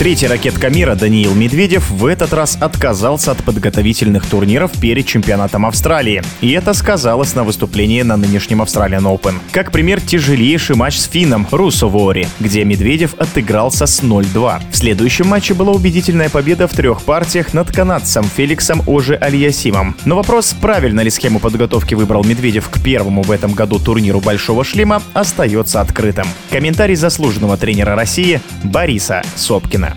Третий ракетка мира Даниил Медведев в этот раз отказался от подготовительных турниров перед чемпионатом Австралии. И это сказалось на выступлении на нынешнем Australian Open. Как пример, тяжелейший матч с финном Руссо Вори, где Медведев отыгрался с 0-2. В следующем матче была убедительная победа в трех партиях над канадцем Феликсом Оже Альясимом. Но вопрос, правильно ли схему подготовки выбрал Медведев к первому в этом году турниру Большого Шлема, остается открытым. Комментарий заслуженного тренера России Бориса Сопкина.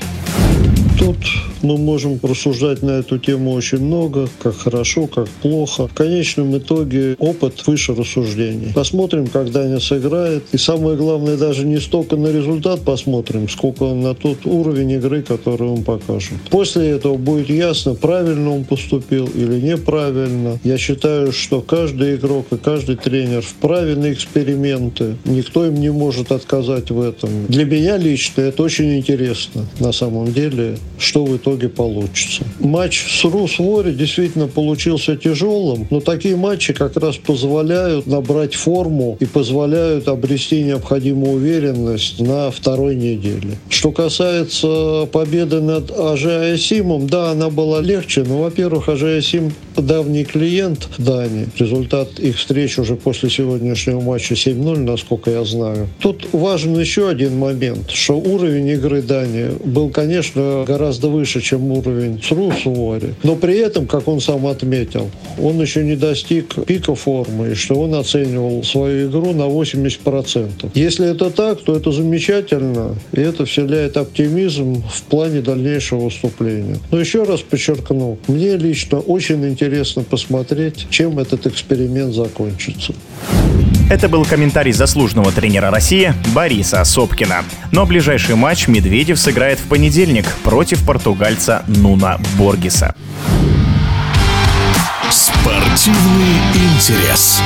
Тут мы можем рассуждать на эту тему очень много, как хорошо, как плохо. В конечном итоге опыт выше рассуждений. Посмотрим, когда они сыграет. И самое главное, даже не столько на результат посмотрим, сколько на тот уровень игры, который он покажет. После этого будет ясно, правильно он поступил или неправильно. Я считаю, что каждый игрок и каждый тренер в правильные эксперименты. Никто им не может отказать в этом. Для меня лично это очень интересно на самом деле, что в итоге итоге получится. Матч с Рус-Вори действительно получился тяжелым, но такие матчи как раз позволяют набрать форму и позволяют обрести необходимую уверенность на второй неделе. Что касается победы над Ажи Асимом, да, она была легче, но, во-первых, Ажи Асим давний клиент Дани. Результат их встреч уже после сегодняшнего матча 7-0, насколько я знаю. Тут важен еще один момент, что уровень игры Дани был, конечно, гораздо выше, чем уровень ЦРУ Суворе. Но при этом, как он сам отметил, он еще не достиг пика формы, и что он оценивал свою игру на 80%. Если это так, то это замечательно, и это вселяет оптимизм в плане дальнейшего выступления. Но еще раз подчеркну, мне лично очень интересно посмотреть, чем этот эксперимент закончится. Это был комментарий заслуженного тренера России Бориса Сопкина. Но ближайший матч Медведев сыграет в понедельник против португальца Нуна Боргиса. Спортивный интерес.